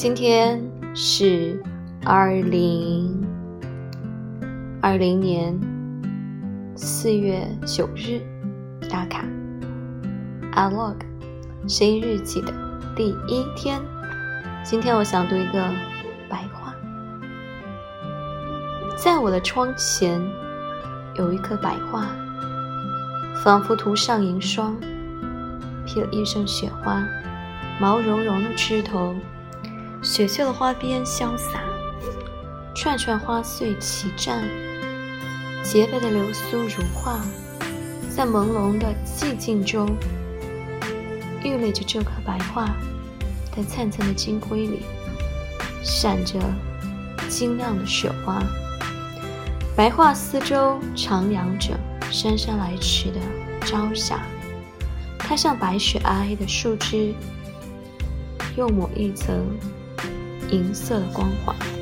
今天是二零二零年四月九日，打卡 a log 声音日记的第一天。今天我想读一个白话，在我的窗前有一棵白桦，仿佛涂上银霜，披了一身雪花，毛茸茸的枝头。雪绣的花边潇洒，串串花穗齐绽，洁白的流苏如画，在朦胧的寂静中，郁垒着这棵白桦，在灿灿的金辉里，闪着晶亮的雪花。白桦四周徜徉着姗姗来迟的朝霞，它像白雪皑皑的树枝，又抹一层。银色的光环。